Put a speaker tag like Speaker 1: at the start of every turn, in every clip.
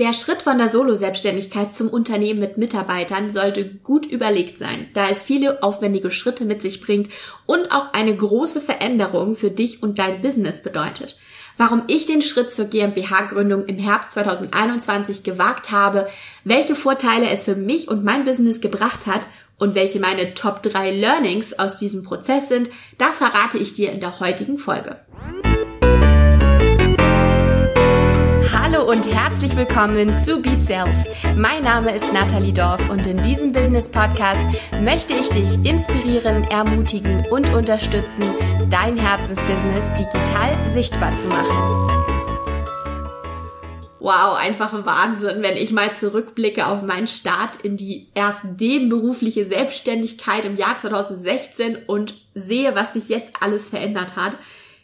Speaker 1: Der Schritt von der Solo-Selbstständigkeit zum Unternehmen mit Mitarbeitern sollte gut überlegt sein, da es viele aufwendige Schritte mit sich bringt und auch eine große Veränderung für dich und dein Business bedeutet. Warum ich den Schritt zur GmbH-Gründung im Herbst 2021 gewagt habe, welche Vorteile es für mich und mein Business gebracht hat und welche meine Top 3 Learnings aus diesem Prozess sind, das verrate ich dir in der heutigen Folge. Hallo und herzlich willkommen zu Be Self. Mein Name ist Nathalie Dorf und in diesem Business Podcast möchte ich dich inspirieren, ermutigen und unterstützen, dein Herzensbusiness digital sichtbar zu machen. Wow, einfach ein Wahnsinn, wenn ich mal zurückblicke auf meinen Start in die erst nebenberufliche Selbstständigkeit im Jahr 2016 und sehe, was sich jetzt alles verändert hat.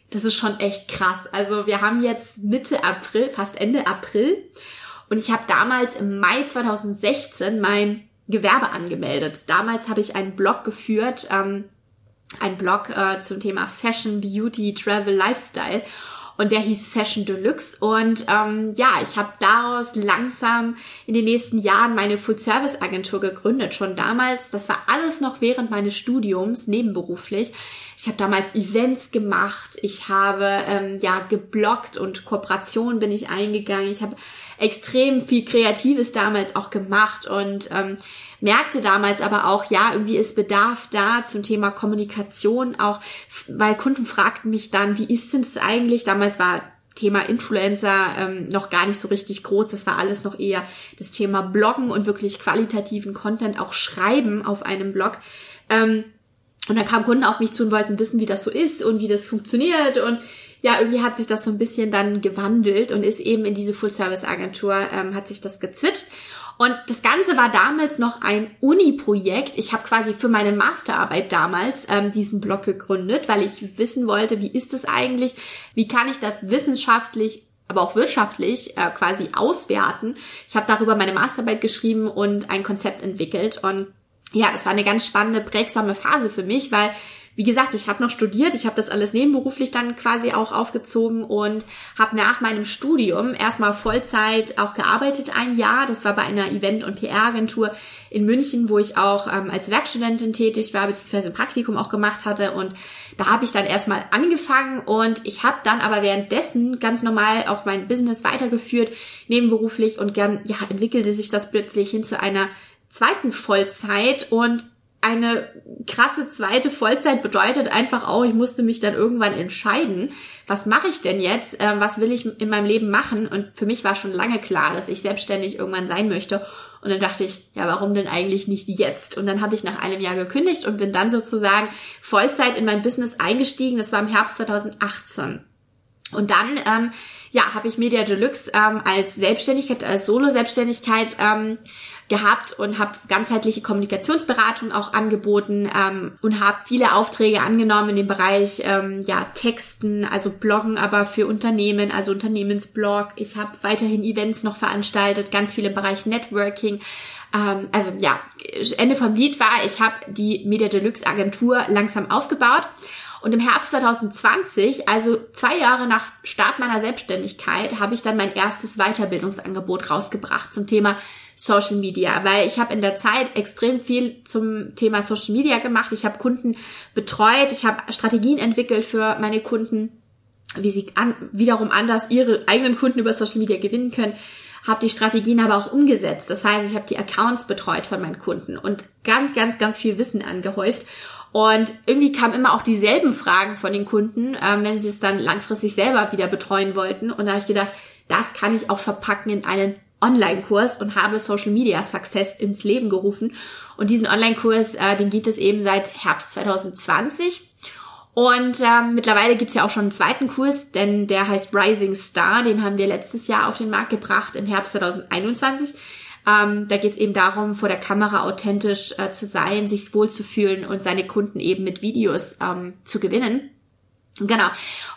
Speaker 1: Das ist schon echt krass. Also wir haben jetzt Mitte April, fast Ende April. Und ich habe damals im Mai 2016 mein Gewerbe angemeldet. Damals habe ich einen Blog geführt, ähm, ein Blog äh, zum Thema Fashion, Beauty, Travel, Lifestyle. Und der hieß Fashion Deluxe. Und ähm, ja, ich habe daraus langsam in den nächsten Jahren meine Full-Service-Agentur gegründet. Schon damals, das war alles noch während meines Studiums, nebenberuflich. Ich habe damals Events gemacht, ich habe ähm, ja geblockt und Kooperationen bin ich eingegangen. Ich habe extrem viel Kreatives damals auch gemacht und ähm, merkte damals aber auch, ja, irgendwie ist Bedarf da zum Thema Kommunikation, auch weil Kunden fragten mich dann, wie ist denn es eigentlich? Damals war Thema Influencer ähm, noch gar nicht so richtig groß. Das war alles noch eher das Thema Bloggen und wirklich qualitativen Content auch schreiben auf einem Blog. Ähm, und dann kamen Kunden auf mich zu und wollten wissen, wie das so ist und wie das funktioniert. Und ja, irgendwie hat sich das so ein bisschen dann gewandelt und ist eben in diese Full-Service-Agentur, ähm, hat sich das gezwitscht. Und das Ganze war damals noch ein Uni-Projekt. Ich habe quasi für meine Masterarbeit damals ähm, diesen Blog gegründet, weil ich wissen wollte, wie ist es eigentlich, wie kann ich das wissenschaftlich aber auch wirtschaftlich äh, quasi auswerten. Ich habe darüber meine Masterarbeit geschrieben und ein Konzept entwickelt und ja, es war eine ganz spannende, prägsame Phase für mich, weil wie gesagt, ich habe noch studiert, ich habe das alles nebenberuflich dann quasi auch aufgezogen und habe nach meinem Studium erstmal Vollzeit auch gearbeitet ein Jahr. Das war bei einer Event- und PR-Agentur in München, wo ich auch ähm, als Werkstudentin tätig war, beziehungsweise ein Praktikum auch gemacht hatte. Und da habe ich dann erstmal angefangen und ich habe dann aber währenddessen ganz normal auch mein Business weitergeführt, nebenberuflich und gern, ja, entwickelte sich das plötzlich hin zu einer zweiten Vollzeit und eine krasse zweite Vollzeit bedeutet einfach auch, ich musste mich dann irgendwann entscheiden, was mache ich denn jetzt, äh, was will ich in meinem Leben machen und für mich war schon lange klar, dass ich selbstständig irgendwann sein möchte und dann dachte ich, ja, warum denn eigentlich nicht jetzt? Und dann habe ich nach einem Jahr gekündigt und bin dann sozusagen Vollzeit in mein Business eingestiegen, das war im Herbst 2018. Und dann, ähm, ja, habe ich Media Deluxe ähm, als Selbstständigkeit, als Solo-Selbstständigkeit ähm, gehabt und habe ganzheitliche Kommunikationsberatung auch angeboten ähm, und habe viele Aufträge angenommen in dem Bereich ähm, ja Texten, also Bloggen, aber für Unternehmen, also Unternehmensblog. Ich habe weiterhin Events noch veranstaltet, ganz viele im Bereich Networking. Ähm, also ja, Ende vom Lied war, ich habe die Media Deluxe Agentur langsam aufgebaut. Und im Herbst 2020, also zwei Jahre nach Start meiner Selbstständigkeit, habe ich dann mein erstes Weiterbildungsangebot rausgebracht zum Thema Social Media, weil ich habe in der Zeit extrem viel zum Thema Social Media gemacht. Ich habe Kunden betreut, ich habe Strategien entwickelt für meine Kunden, wie sie an, wiederum anders ihre eigenen Kunden über Social Media gewinnen können habe die Strategien aber auch umgesetzt. Das heißt, ich habe die Accounts betreut von meinen Kunden und ganz, ganz, ganz viel Wissen angehäuft. Und irgendwie kamen immer auch dieselben Fragen von den Kunden, ähm, wenn sie es dann langfristig selber wieder betreuen wollten. Und da habe ich gedacht, das kann ich auch verpacken in einen Online-Kurs und habe Social Media Success ins Leben gerufen. Und diesen Online-Kurs, äh, den gibt es eben seit Herbst 2020. Und ähm, mittlerweile gibt's ja auch schon einen zweiten Kurs, denn der heißt Rising Star. Den haben wir letztes Jahr auf den Markt gebracht im Herbst 2021. Ähm, da geht's eben darum, vor der Kamera authentisch äh, zu sein, sich wohlzufühlen und seine Kunden eben mit Videos ähm, zu gewinnen. Genau.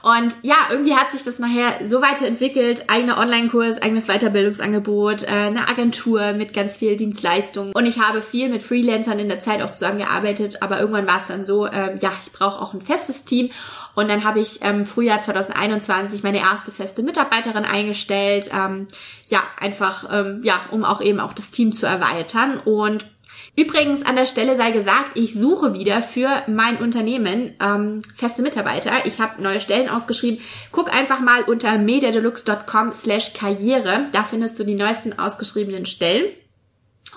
Speaker 1: Und ja, irgendwie hat sich das nachher so weiterentwickelt. Eigener Online-Kurs, eigenes Weiterbildungsangebot, äh, eine Agentur mit ganz viel Dienstleistungen. Und ich habe viel mit Freelancern in der Zeit auch zusammengearbeitet. Aber irgendwann war es dann so, ähm, ja, ich brauche auch ein festes Team. Und dann habe ich ähm, Frühjahr 2021 meine erste feste Mitarbeiterin eingestellt. Ähm, ja, einfach, ähm, ja, um auch eben auch das Team zu erweitern. Und Übrigens an der Stelle sei gesagt, ich suche wieder für mein Unternehmen ähm, feste Mitarbeiter. Ich habe neue Stellen ausgeschrieben. Guck einfach mal unter mediadeluxe.com slash karriere. Da findest du die neuesten ausgeschriebenen Stellen.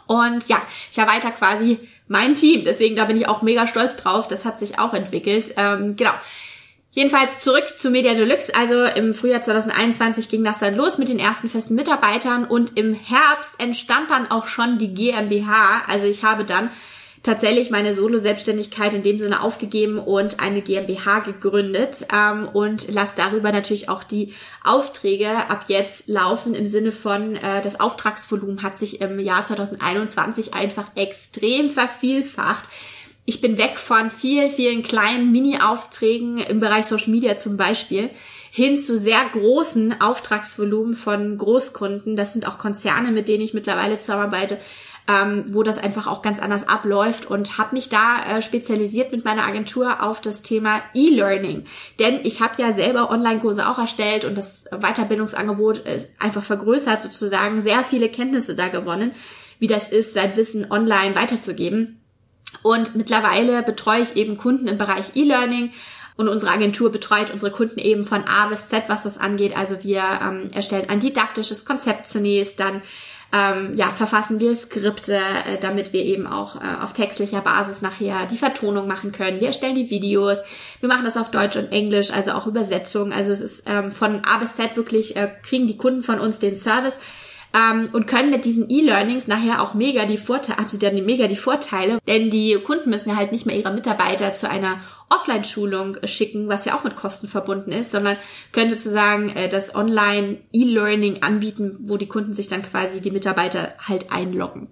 Speaker 1: Und ja, ich erweitere quasi mein Team. Deswegen da bin ich auch mega stolz drauf. Das hat sich auch entwickelt. Ähm, genau. Jedenfalls zurück zu Media Deluxe. Also im Frühjahr 2021 ging das dann los mit den ersten festen Mitarbeitern und im Herbst entstand dann auch schon die GmbH. Also ich habe dann tatsächlich meine Solo-Selbstständigkeit in dem Sinne aufgegeben und eine GmbH gegründet ähm, und lasse darüber natürlich auch die Aufträge ab jetzt laufen im Sinne von, äh, das Auftragsvolumen hat sich im Jahr 2021 einfach extrem vervielfacht ich bin weg von vielen, vielen kleinen Mini-Aufträgen im Bereich Social Media zum Beispiel hin zu sehr großen Auftragsvolumen von Großkunden. Das sind auch Konzerne, mit denen ich mittlerweile zusammenarbeite, ähm, wo das einfach auch ganz anders abläuft und habe mich da äh, spezialisiert mit meiner Agentur auf das Thema E-Learning. Denn ich habe ja selber Online-Kurse auch erstellt und das Weiterbildungsangebot ist einfach vergrößert sozusagen, sehr viele Kenntnisse da gewonnen, wie das ist, sein Wissen online weiterzugeben. Und mittlerweile betreue ich eben Kunden im Bereich E-Learning. Und unsere Agentur betreut unsere Kunden eben von A bis Z, was das angeht. Also wir ähm, erstellen ein didaktisches Konzept zunächst, dann ähm, ja, verfassen wir Skripte, äh, damit wir eben auch äh, auf textlicher Basis nachher die Vertonung machen können. Wir erstellen die Videos, wir machen das auf Deutsch und Englisch, also auch Übersetzung. Also es ist ähm, von A bis Z wirklich, äh, kriegen die Kunden von uns den Service ähm, und können mit diesen E-Learnings nachher auch mega die Vorteile, haben sie dann mega die Vorteile, denn die Kunden müssen ja halt nicht mehr ihre Mitarbeiter zu einer Offline-Schulung schicken, was ja auch mit Kosten verbunden ist, sondern können sozusagen äh, das Online-E-Learning anbieten, wo die Kunden sich dann quasi die Mitarbeiter halt einloggen.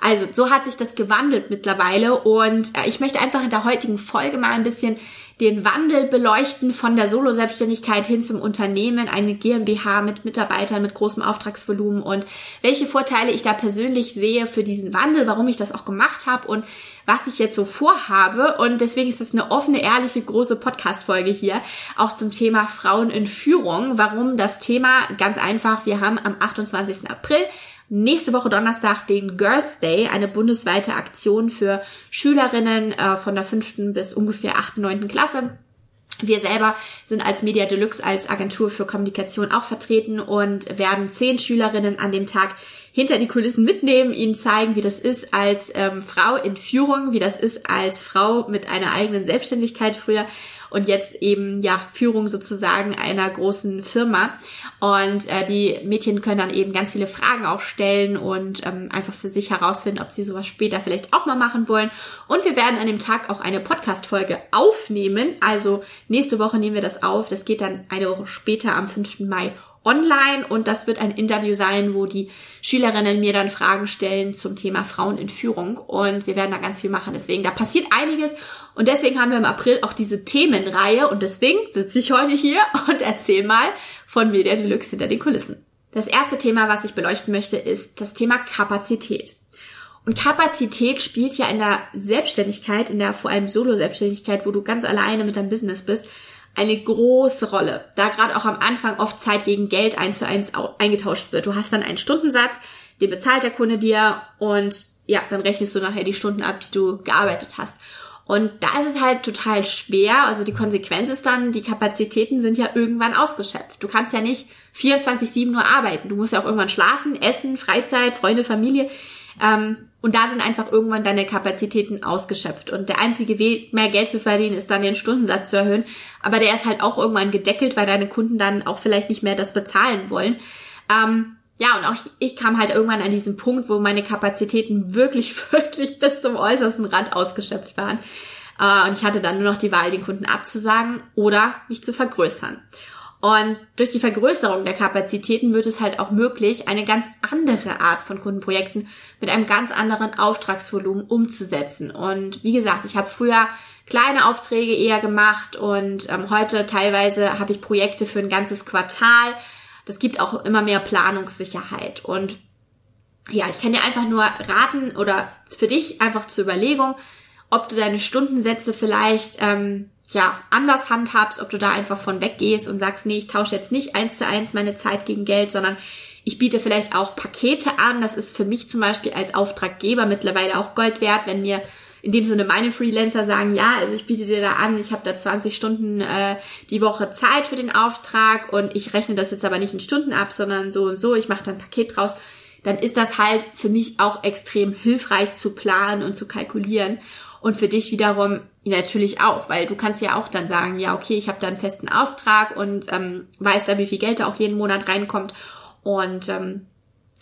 Speaker 1: Also so hat sich das gewandelt mittlerweile und äh, ich möchte einfach in der heutigen Folge mal ein bisschen den Wandel beleuchten von der Solo-Selbstständigkeit hin zum Unternehmen, eine GmbH mit Mitarbeitern mit großem Auftragsvolumen und welche Vorteile ich da persönlich sehe für diesen Wandel, warum ich das auch gemacht habe und was ich jetzt so vorhabe. Und deswegen ist das eine offene, ehrliche, große Podcast-Folge hier, auch zum Thema Frauen in Führung. Warum das Thema? Ganz einfach, wir haben am 28. April nächste Woche Donnerstag den Girls Day, eine bundesweite Aktion für Schülerinnen äh, von der fünften bis ungefähr achten, neunten Klasse. Wir selber sind als Media Deluxe, als Agentur für Kommunikation auch vertreten und werden zehn Schülerinnen an dem Tag hinter die Kulissen mitnehmen, ihnen zeigen, wie das ist als ähm, Frau in Führung, wie das ist als Frau mit einer eigenen Selbstständigkeit früher und jetzt eben ja Führung sozusagen einer großen Firma. Und äh, die Mädchen können dann eben ganz viele Fragen auch stellen und ähm, einfach für sich herausfinden, ob sie sowas später vielleicht auch mal machen wollen. Und wir werden an dem Tag auch eine Podcast-Folge aufnehmen. Also nächste Woche nehmen wir das auf. Das geht dann eine Woche später am 5. Mai online und das wird ein Interview sein, wo die Schülerinnen mir dann Fragen stellen zum Thema Frauen in Führung und wir werden da ganz viel machen. Deswegen, da passiert einiges und deswegen haben wir im April auch diese Themenreihe und deswegen sitze ich heute hier und erzähle mal von Media Deluxe hinter den Kulissen. Das erste Thema, was ich beleuchten möchte, ist das Thema Kapazität. Und Kapazität spielt ja in der Selbstständigkeit, in der vor allem Solo-Selbstständigkeit, wo du ganz alleine mit deinem Business bist, eine große Rolle, da gerade auch am Anfang oft Zeit gegen Geld eins zu eins eingetauscht wird. Du hast dann einen Stundensatz, den bezahlt der Kunde dir und ja, dann rechnest du nachher die Stunden ab, die du gearbeitet hast. Und da ist es halt total schwer. Also die Konsequenz ist dann, die Kapazitäten sind ja irgendwann ausgeschöpft. Du kannst ja nicht 24-7 nur arbeiten. Du musst ja auch irgendwann schlafen, essen, Freizeit, Freunde, Familie. Ähm, und da sind einfach irgendwann deine Kapazitäten ausgeschöpft. Und der einzige Weg, mehr Geld zu verdienen, ist dann den Stundensatz zu erhöhen. Aber der ist halt auch irgendwann gedeckelt, weil deine Kunden dann auch vielleicht nicht mehr das bezahlen wollen. Ähm, ja, und auch ich, kam halt irgendwann an diesen Punkt, wo meine Kapazitäten wirklich, wirklich bis zum äußersten Rand ausgeschöpft waren. Äh, und ich hatte dann nur noch die Wahl, den Kunden abzusagen oder mich zu vergrößern. Und durch die Vergrößerung der Kapazitäten wird es halt auch möglich, eine ganz andere Art von Kundenprojekten mit einem ganz anderen Auftragsvolumen umzusetzen. Und wie gesagt, ich habe früher kleine Aufträge eher gemacht und ähm, heute teilweise habe ich Projekte für ein ganzes Quartal. Das gibt auch immer mehr Planungssicherheit und ja, ich kann dir einfach nur raten oder für dich einfach zur Überlegung, ob du deine Stundensätze vielleicht ähm, ja anders handhabst, ob du da einfach von weggehst und sagst, nee, ich tausche jetzt nicht eins zu eins meine Zeit gegen Geld, sondern ich biete vielleicht auch Pakete an. Das ist für mich zum Beispiel als Auftraggeber mittlerweile auch Gold wert, wenn mir in dem Sinne meine Freelancer sagen, ja, also ich biete dir da an, ich habe da 20 Stunden äh, die Woche Zeit für den Auftrag und ich rechne das jetzt aber nicht in Stunden ab, sondern so und so, ich mache da ein Paket draus, dann ist das halt für mich auch extrem hilfreich zu planen und zu kalkulieren. Und für dich wiederum natürlich auch, weil du kannst ja auch dann sagen, ja, okay, ich habe da einen festen Auftrag und ähm, weiß da, wie viel Geld da auch jeden Monat reinkommt und ähm,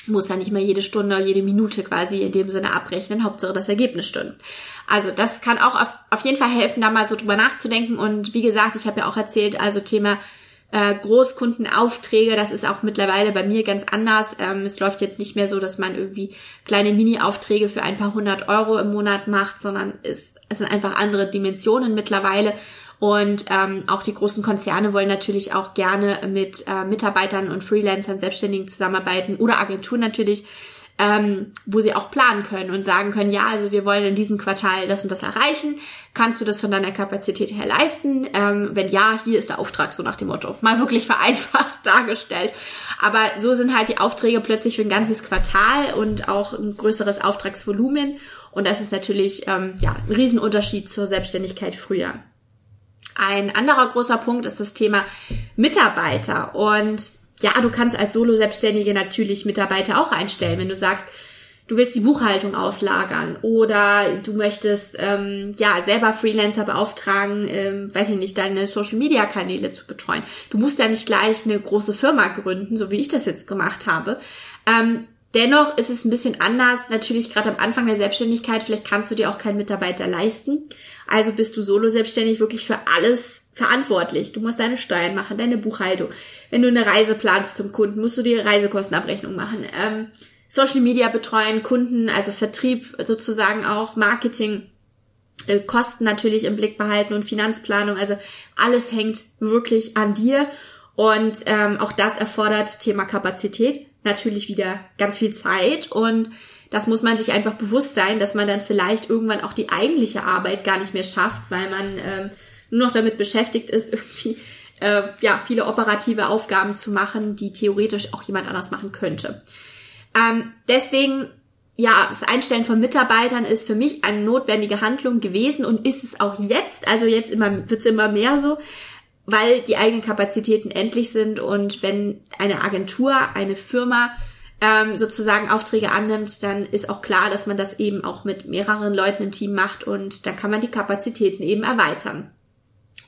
Speaker 1: muss dann nicht mehr jede Stunde, jede Minute quasi in dem Sinne abrechnen. Hauptsache das Ergebnis stimmt. Also das kann auch auf, auf jeden Fall helfen, da mal so drüber nachzudenken. Und wie gesagt, ich habe ja auch erzählt, also Thema äh, Großkundenaufträge, das ist auch mittlerweile bei mir ganz anders. Ähm, es läuft jetzt nicht mehr so, dass man irgendwie kleine Mini-Aufträge für ein paar hundert Euro im Monat macht, sondern es, es sind einfach andere Dimensionen mittlerweile. Und ähm, auch die großen Konzerne wollen natürlich auch gerne mit äh, Mitarbeitern und Freelancern, Selbstständigen zusammenarbeiten oder Agenturen natürlich, ähm, wo sie auch planen können und sagen können, ja, also wir wollen in diesem Quartal das und das erreichen. Kannst du das von deiner Kapazität her leisten? Ähm, wenn ja, hier ist der Auftrag so nach dem Motto. Mal wirklich vereinfacht dargestellt. Aber so sind halt die Aufträge plötzlich für ein ganzes Quartal und auch ein größeres Auftragsvolumen. Und das ist natürlich ähm, ja, ein Riesenunterschied zur Selbstständigkeit früher. Ein anderer großer Punkt ist das Thema Mitarbeiter. Und ja, du kannst als Solo-Selbstständige natürlich Mitarbeiter auch einstellen, wenn du sagst, du willst die Buchhaltung auslagern oder du möchtest ähm, ja selber Freelancer beauftragen, ähm, weiß ich nicht, deine Social Media Kanäle zu betreuen. Du musst ja nicht gleich eine große Firma gründen, so wie ich das jetzt gemacht habe. Ähm, dennoch ist es ein bisschen anders, natürlich gerade am Anfang der Selbstständigkeit, vielleicht kannst du dir auch keinen Mitarbeiter leisten. Also bist du solo selbstständig wirklich für alles verantwortlich. Du musst deine Steuern machen, deine Buchhaltung. Wenn du eine Reise planst zum Kunden, musst du die Reisekostenabrechnung machen. Ähm, Social Media betreuen, Kunden, also Vertrieb sozusagen auch, Marketing, äh, Kosten natürlich im Blick behalten und Finanzplanung. Also alles hängt wirklich an dir. Und ähm, auch das erfordert Thema Kapazität. Natürlich wieder ganz viel Zeit und das muss man sich einfach bewusst sein, dass man dann vielleicht irgendwann auch die eigentliche Arbeit gar nicht mehr schafft, weil man ähm, nur noch damit beschäftigt ist, irgendwie äh, ja viele operative Aufgaben zu machen, die theoretisch auch jemand anders machen könnte. Ähm, deswegen ja, das Einstellen von Mitarbeitern ist für mich eine notwendige Handlung gewesen und ist es auch jetzt. Also jetzt immer wird's immer mehr so, weil die eigenen Kapazitäten endlich sind und wenn eine Agentur, eine Firma ähm, sozusagen Aufträge annimmt, dann ist auch klar, dass man das eben auch mit mehreren Leuten im Team macht und dann kann man die Kapazitäten eben erweitern.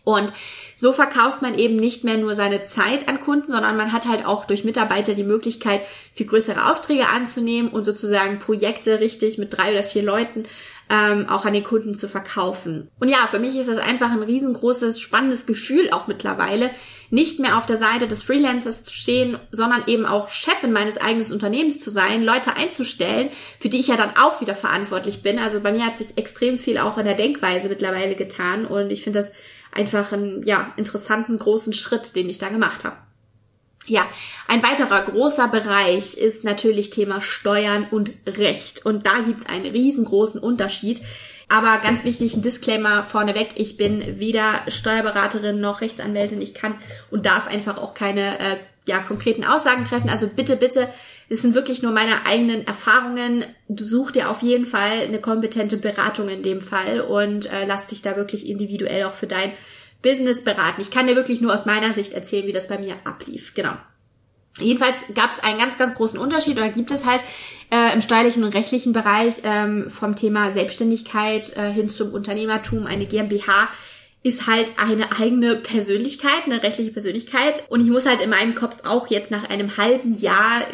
Speaker 1: Und so verkauft man eben nicht mehr nur seine Zeit an Kunden, sondern man hat halt auch durch Mitarbeiter die Möglichkeit, viel größere Aufträge anzunehmen und sozusagen Projekte richtig mit drei oder vier Leuten ähm, auch an den Kunden zu verkaufen. Und ja, für mich ist das einfach ein riesengroßes, spannendes Gefühl auch mittlerweile, nicht mehr auf der Seite des Freelancers zu stehen, sondern eben auch Chefin meines eigenen Unternehmens zu sein, Leute einzustellen, für die ich ja dann auch wieder verantwortlich bin. Also bei mir hat sich extrem viel auch in der Denkweise mittlerweile getan und ich finde das einfach einen ja, interessanten großen Schritt, den ich da gemacht habe. Ja, ein weiterer großer Bereich ist natürlich Thema Steuern und Recht. Und da gibt's einen riesengroßen Unterschied. Aber ganz wichtig, ein Disclaimer vorneweg. Ich bin weder Steuerberaterin noch Rechtsanwältin. Ich kann und darf einfach auch keine äh, ja, konkreten Aussagen treffen. Also bitte, bitte, es sind wirklich nur meine eigenen Erfahrungen. Such dir auf jeden Fall eine kompetente Beratung in dem Fall und äh, lass dich da wirklich individuell auch für dein Business beraten. Ich kann dir wirklich nur aus meiner Sicht erzählen, wie das bei mir ablief. Genau. Jedenfalls gab es einen ganz, ganz großen Unterschied oder gibt es halt äh, im steuerlichen und rechtlichen Bereich ähm, vom Thema Selbstständigkeit äh, hin zum Unternehmertum. Eine GmbH ist halt eine eigene Persönlichkeit, eine rechtliche Persönlichkeit. Und ich muss halt in meinem Kopf auch jetzt nach einem halben Jahr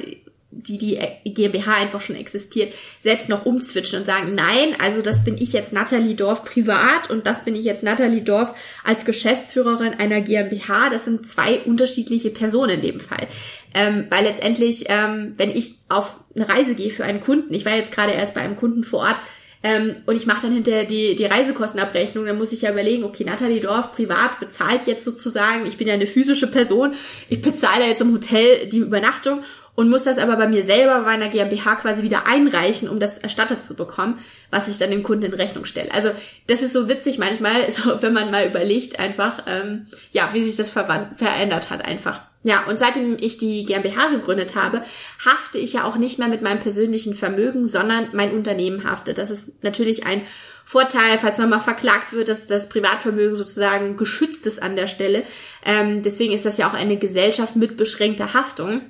Speaker 1: die die GmbH einfach schon existiert, selbst noch umzwitschen und sagen, nein, also das bin ich jetzt Nathalie Dorf privat und das bin ich jetzt Nathalie Dorf als Geschäftsführerin einer GmbH. Das sind zwei unterschiedliche Personen in dem Fall. Ähm, weil letztendlich, ähm, wenn ich auf eine Reise gehe für einen Kunden, ich war jetzt gerade erst bei einem Kunden vor Ort, ähm, und ich mache dann hinterher die, die Reisekostenabrechnung, dann muss ich ja überlegen, okay, Nathalie Dorf privat bezahlt jetzt sozusagen, ich bin ja eine physische Person, ich bezahle jetzt im Hotel die Übernachtung und muss das aber bei mir selber bei einer GmbH quasi wieder einreichen, um das erstattet zu bekommen, was ich dann dem Kunden in Rechnung stelle. Also das ist so witzig manchmal, so, wenn man mal überlegt einfach, ähm, ja, wie sich das verändert hat einfach. Ja, und seitdem ich die GmbH gegründet habe, hafte ich ja auch nicht mehr mit meinem persönlichen Vermögen, sondern mein Unternehmen haftet. Das ist natürlich ein Vorteil, falls man mal verklagt wird, dass das Privatvermögen sozusagen geschützt ist an der Stelle. Ähm, deswegen ist das ja auch eine Gesellschaft mit beschränkter Haftung.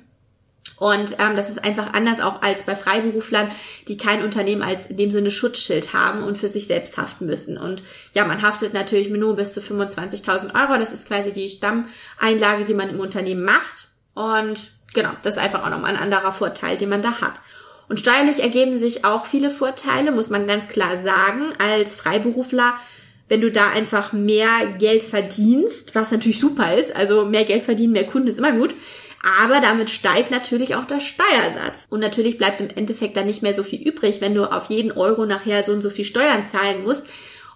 Speaker 1: Und ähm, das ist einfach anders auch als bei Freiberuflern, die kein Unternehmen als in dem Sinne Schutzschild haben und für sich selbst haften müssen. Und ja, man haftet natürlich nur bis zu 25.000 Euro. Das ist quasi die Stammeinlage, die man im Unternehmen macht. Und genau, das ist einfach auch nochmal ein anderer Vorteil, den man da hat. Und steuerlich ergeben sich auch viele Vorteile, muss man ganz klar sagen. Als Freiberufler wenn du da einfach mehr Geld verdienst, was natürlich super ist, also mehr Geld verdienen, mehr Kunden ist immer gut, aber damit steigt natürlich auch der Steuersatz. Und natürlich bleibt im Endeffekt dann nicht mehr so viel übrig, wenn du auf jeden Euro nachher so und so viel Steuern zahlen musst.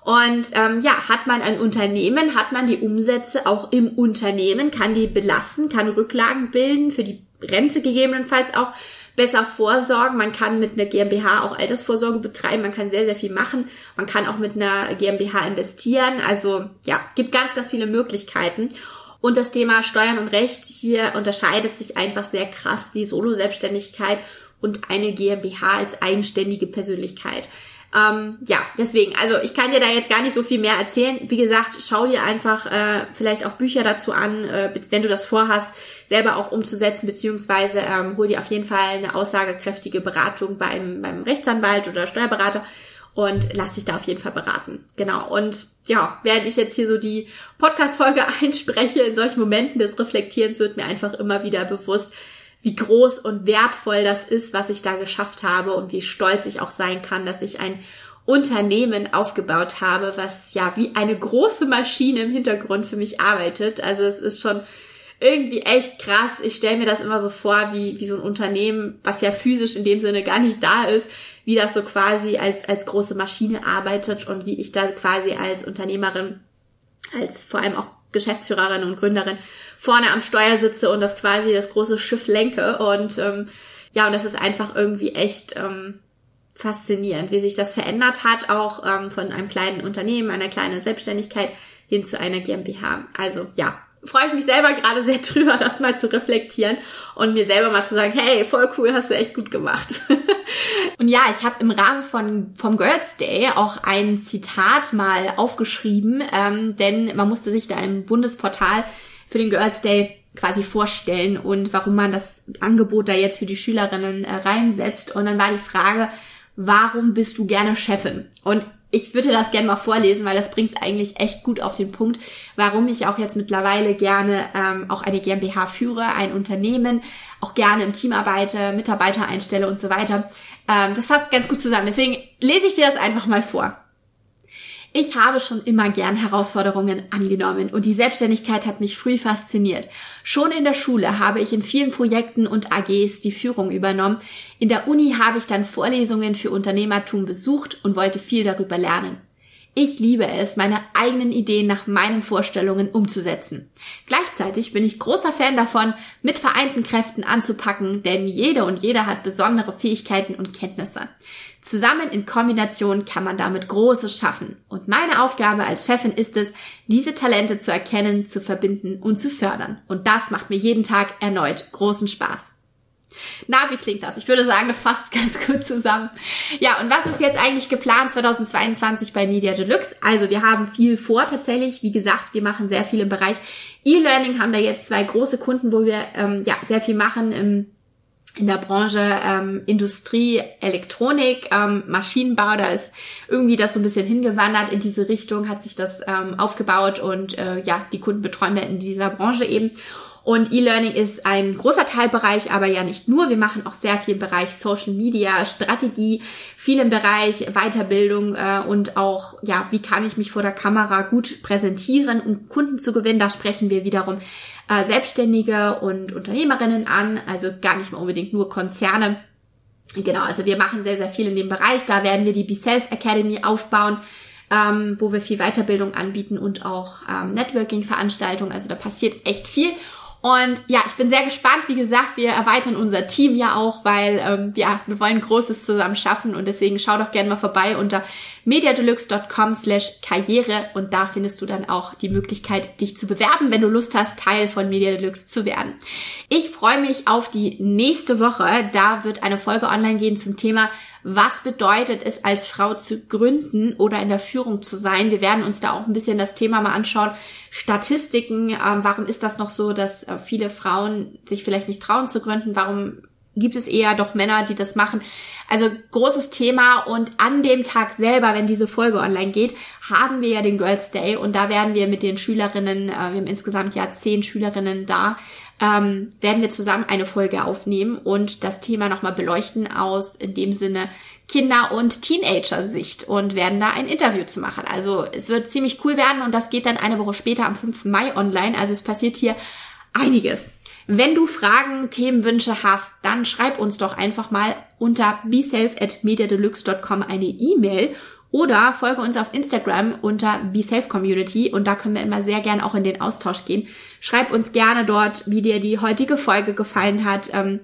Speaker 1: Und ähm, ja, hat man ein Unternehmen, hat man die Umsätze auch im Unternehmen, kann die belassen, kann Rücklagen bilden, für die Rente gegebenenfalls auch besser vorsorgen. Man kann mit einer GmbH auch Altersvorsorge betreiben. Man kann sehr, sehr viel machen. Man kann auch mit einer GmbH investieren. Also ja, gibt ganz, ganz viele Möglichkeiten. Und das Thema Steuern und Recht, hier unterscheidet sich einfach sehr krass die Solo-Selbstständigkeit und eine GmbH als eigenständige Persönlichkeit. Ähm, ja, deswegen, also ich kann dir da jetzt gar nicht so viel mehr erzählen. Wie gesagt, schau dir einfach äh, vielleicht auch Bücher dazu an, äh, wenn du das vorhast, selber auch umzusetzen, beziehungsweise ähm, hol dir auf jeden Fall eine aussagekräftige Beratung beim, beim Rechtsanwalt oder Steuerberater und lass dich da auf jeden Fall beraten. Genau. Und ja, während ich jetzt hier so die Podcast-Folge einspreche, in solchen Momenten des Reflektierens wird mir einfach immer wieder bewusst, wie groß und wertvoll das ist, was ich da geschafft habe und wie stolz ich auch sein kann, dass ich ein Unternehmen aufgebaut habe, was ja wie eine große Maschine im Hintergrund für mich arbeitet. Also es ist schon irgendwie echt krass. Ich stelle mir das immer so vor, wie, wie so ein Unternehmen, was ja physisch in dem Sinne gar nicht da ist, wie das so quasi als, als große Maschine arbeitet und wie ich da quasi als Unternehmerin, als vor allem auch Geschäftsführerin und Gründerin vorne am Steuer sitze und das quasi das große Schiff lenke. Und ähm, ja, und das ist einfach irgendwie echt ähm, faszinierend, wie sich das verändert hat, auch ähm, von einem kleinen Unternehmen, einer kleinen Selbstständigkeit hin zu einer GmbH. Also ja, freue ich mich selber gerade sehr drüber, das mal zu reflektieren und mir selber mal zu sagen, hey, voll cool, hast du echt gut gemacht. und ja, ich habe im Rahmen von vom Girls Day auch ein Zitat mal aufgeschrieben, ähm, denn man musste sich da im Bundesportal für den Girls Day quasi vorstellen und warum man das Angebot da jetzt für die Schülerinnen äh, reinsetzt. Und dann war die Frage, warum bist du gerne Chefin? Und ich würde das gerne mal vorlesen, weil das bringt eigentlich echt gut auf den Punkt, warum ich auch jetzt mittlerweile gerne ähm, auch eine GmbH führe, ein Unternehmen, auch gerne im Team arbeite, Mitarbeiter einstelle und so weiter. Ähm, das fasst ganz gut zusammen. Deswegen lese ich dir das einfach mal vor. Ich habe schon immer gern Herausforderungen angenommen und die Selbstständigkeit hat mich früh fasziniert. Schon in der Schule habe ich in vielen Projekten und AGs die Führung übernommen. In der Uni habe ich dann Vorlesungen für Unternehmertum besucht und wollte viel darüber lernen. Ich liebe es, meine eigenen Ideen nach meinen Vorstellungen umzusetzen. Gleichzeitig bin ich großer Fan davon, mit vereinten Kräften anzupacken, denn jede und jeder hat besondere Fähigkeiten und Kenntnisse. Zusammen in Kombination kann man damit Großes schaffen. Und meine Aufgabe als Chefin ist es, diese Talente zu erkennen, zu verbinden und zu fördern. Und das macht mir jeden Tag erneut großen Spaß. Na, wie klingt das? Ich würde sagen, das fasst ganz gut zusammen. Ja, und was ist jetzt eigentlich geplant 2022 bei Media Deluxe? Also wir haben viel vor tatsächlich. Wie gesagt, wir machen sehr viel im Bereich E-Learning, haben da jetzt zwei große Kunden, wo wir ähm, ja sehr viel machen im in der Branche ähm, Industrie, Elektronik, ähm, Maschinenbau, da ist irgendwie das so ein bisschen hingewandert in diese Richtung, hat sich das ähm, aufgebaut und äh, ja, die Kunden betreuen wir in dieser Branche eben. Und E-Learning ist ein großer Teilbereich, aber ja nicht nur. Wir machen auch sehr viel im Bereich Social Media, Strategie, viel im Bereich Weiterbildung äh, und auch, ja, wie kann ich mich vor der Kamera gut präsentieren, um Kunden zu gewinnen. Da sprechen wir wiederum äh, Selbstständige und Unternehmerinnen an, also gar nicht mal unbedingt nur Konzerne. Genau, also wir machen sehr, sehr viel in dem Bereich. Da werden wir die Be Self Academy aufbauen, ähm, wo wir viel Weiterbildung anbieten und auch ähm, Networking-Veranstaltungen. Also da passiert echt viel. Und ja, ich bin sehr gespannt. Wie gesagt, wir erweitern unser Team ja auch, weil ähm, ja, wir wollen Großes zusammen schaffen und deswegen schau doch gerne mal vorbei unter mediadeluxe.com slash karriere und da findest du dann auch die Möglichkeit, dich zu bewerben, wenn du Lust hast, Teil von Media Deluxe zu werden. Ich freue mich auf die nächste Woche. Da wird eine Folge online gehen zum Thema was bedeutet es als Frau zu gründen oder in der Führung zu sein. Wir werden uns da auch ein bisschen das Thema mal anschauen. Statistiken, ähm, warum ist das noch so, dass äh, viele Frauen sich vielleicht nicht trauen zu gründen? Warum gibt es eher doch Männer, die das machen. Also großes Thema und an dem Tag selber, wenn diese Folge online geht, haben wir ja den Girls Day und da werden wir mit den Schülerinnen, äh, wir haben insgesamt ja zehn Schülerinnen da, ähm, werden wir zusammen eine Folge aufnehmen und das Thema nochmal beleuchten aus in dem Sinne Kinder- und Teenager-Sicht und werden da ein Interview zu machen. Also es wird ziemlich cool werden und das geht dann eine Woche später am 5. Mai online. Also es passiert hier einiges. Wenn du Fragen, Themenwünsche hast, dann schreib uns doch einfach mal unter beself@mediadeluxe.com eine E-Mail oder folge uns auf Instagram unter BeSafe und da können wir immer sehr gern auch in den Austausch gehen. Schreib uns gerne dort, wie dir die heutige Folge gefallen hat. Ähm,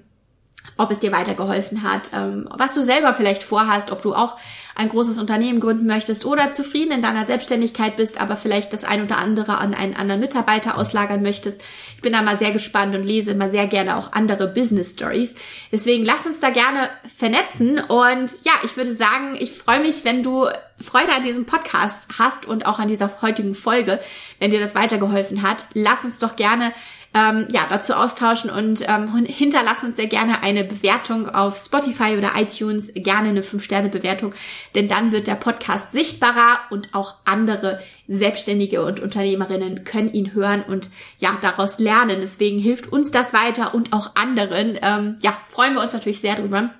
Speaker 1: ob es dir weitergeholfen hat, ähm, was du selber vielleicht vorhast, ob du auch ein großes Unternehmen gründen möchtest oder zufrieden in deiner Selbstständigkeit bist, aber vielleicht das ein oder andere an einen anderen Mitarbeiter auslagern möchtest. Ich bin da mal sehr gespannt und lese immer sehr gerne auch andere Business Stories. Deswegen lass uns da gerne vernetzen und ja, ich würde sagen, ich freue mich, wenn du Freude an diesem Podcast hast und auch an dieser heutigen Folge, wenn dir das weitergeholfen hat. Lass uns doch gerne ähm, ja, dazu austauschen und ähm, hinterlass uns sehr gerne eine Bewertung auf Spotify oder iTunes, gerne eine 5-Sterne-Bewertung, denn dann wird der Podcast sichtbarer und auch andere Selbstständige und Unternehmerinnen können ihn hören und ja, daraus lernen. Deswegen hilft uns das weiter und auch anderen. Ähm, ja, freuen wir uns natürlich sehr drüber.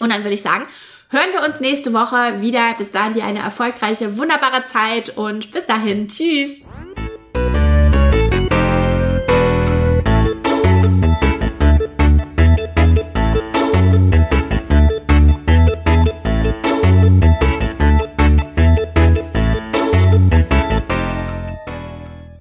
Speaker 1: Und dann würde ich sagen, hören wir uns nächste Woche wieder. Bis dahin dir eine erfolgreiche, wunderbare Zeit und bis dahin. Tschüss.